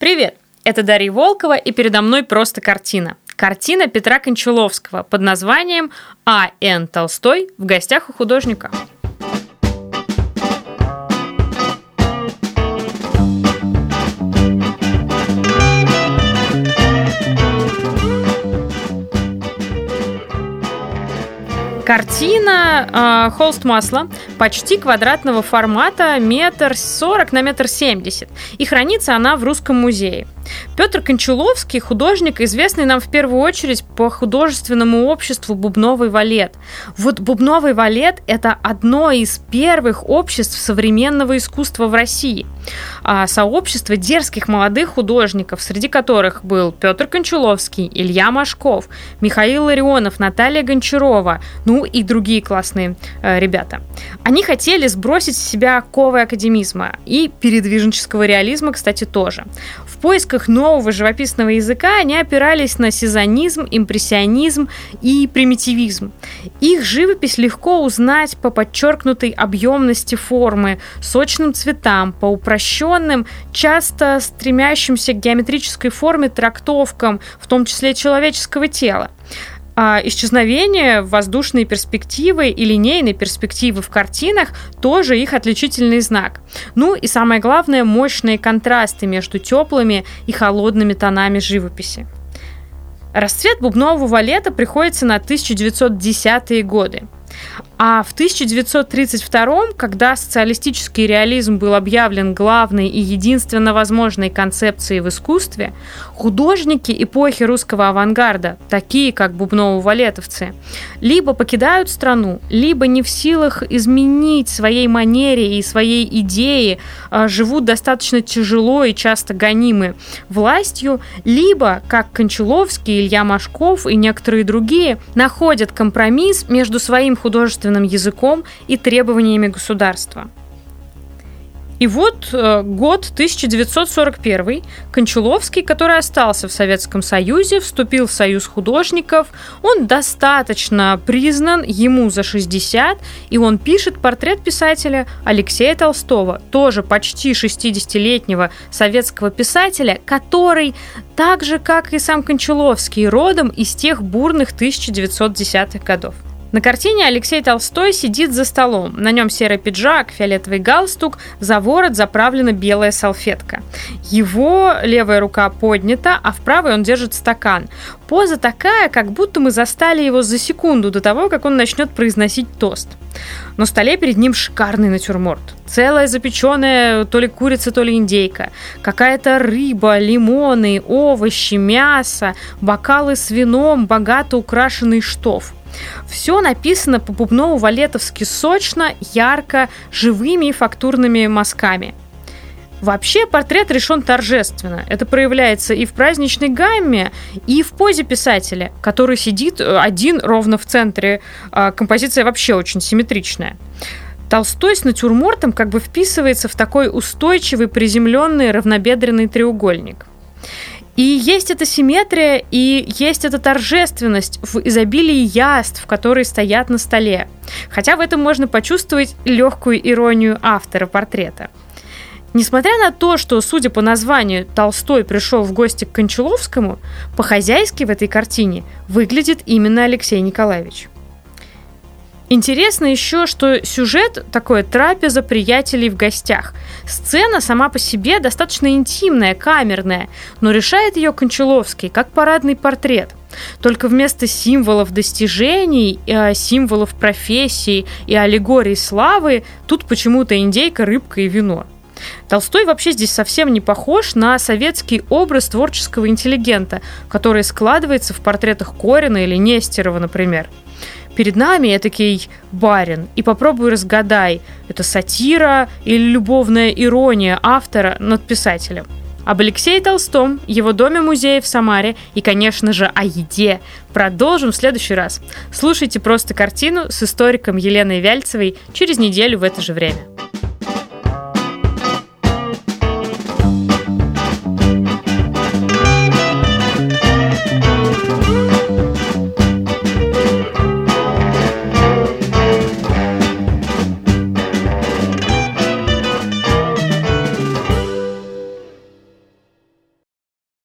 Привет! Это Дарья Волкова, и передо мной просто картина. Картина Петра Кончаловского под названием «А. Н. Толстой в гостях у художника». Картина э, холст масла почти квадратного формата, метр сорок на метр семьдесят. И хранится она в Русском музее. Петр Кончаловский – художник, известный нам в первую очередь по художественному обществу «Бубновый валет». Вот «Бубновый валет» – это одно из первых обществ современного искусства в России. А сообщество дерзких молодых художников, среди которых был Петр Кончаловский, Илья Машков, Михаил Ларионов, Наталья Гончарова, ну и другие классные э, ребята. Они хотели сбросить с себя оковы академизма и передвижнического реализма, кстати, тоже. Поисках нового живописного языка они опирались на сезонизм, импрессионизм и примитивизм. Их живопись легко узнать по подчеркнутой объемности формы, сочным цветам, по упрощенным, часто стремящимся к геометрической форме трактовкам, в том числе человеческого тела. А исчезновение воздушной перспективы и линейной перспективы в картинах тоже их отличительный знак. Ну и самое главное, мощные контрасты между теплыми и холодными тонами живописи. Расцвет бубнового валета приходится на 1910-е годы. А в 1932 когда социалистический реализм был объявлен главной и единственно возможной концепцией в искусстве, художники эпохи русского авангарда, такие как бубново-валетовцы, либо покидают страну, либо не в силах изменить своей манере и своей идеи, а, живут достаточно тяжело и часто гонимы властью, либо, как Кончаловский, Илья Машков и некоторые другие, находят компромисс между своим художественным собственным языком и требованиями государства. И вот э, год 1941. Кончаловский, который остался в Советском Союзе, вступил в Союз художников. Он достаточно признан, ему за 60, и он пишет портрет писателя Алексея Толстого, тоже почти 60-летнего советского писателя, который так же, как и сам Кончаловский, родом из тех бурных 1910-х годов. На картине Алексей Толстой сидит за столом. На нем серый пиджак, фиолетовый галстук, за ворот заправлена белая салфетка. Его левая рука поднята, а в правой он держит стакан. Поза такая, как будто мы застали его за секунду до того, как он начнет произносить тост. На столе перед ним шикарный натюрморт. Целая запеченная то ли курица, то ли индейка. Какая-то рыба, лимоны, овощи, мясо, бокалы с вином, богато украшенный штоф – все написано по Бубнову-Валетовски сочно, ярко, живыми и фактурными мазками. Вообще портрет решен торжественно. Это проявляется и в праздничной гамме, и в позе писателя, который сидит э, один ровно в центре. А, композиция вообще очень симметричная. Толстой с натюрмортом как бы вписывается в такой устойчивый, приземленный, равнобедренный треугольник. И есть эта симметрия, и есть эта торжественность в изобилии яств, которые стоят на столе. Хотя в этом можно почувствовать легкую иронию автора портрета. Несмотря на то, что, судя по названию, Толстой пришел в гости к Кончаловскому, по-хозяйски в этой картине выглядит именно Алексей Николаевич. Интересно еще, что сюжет такой трапеза приятелей в гостях. Сцена сама по себе достаточно интимная, камерная, но решает ее Кончаловский как парадный портрет. Только вместо символов достижений, э, символов профессии и аллегорий славы тут почему-то индейка, рыбка и вино. Толстой вообще здесь совсем не похож на советский образ творческого интеллигента, который складывается в портретах Корина или Нестерова, например перед нами этакий барин, и попробуй разгадай, это сатира или любовная ирония автора над писателем. Об Алексее Толстом, его доме-музее в Самаре и, конечно же, о еде продолжим в следующий раз. Слушайте просто картину с историком Еленой Вяльцевой через неделю в это же время.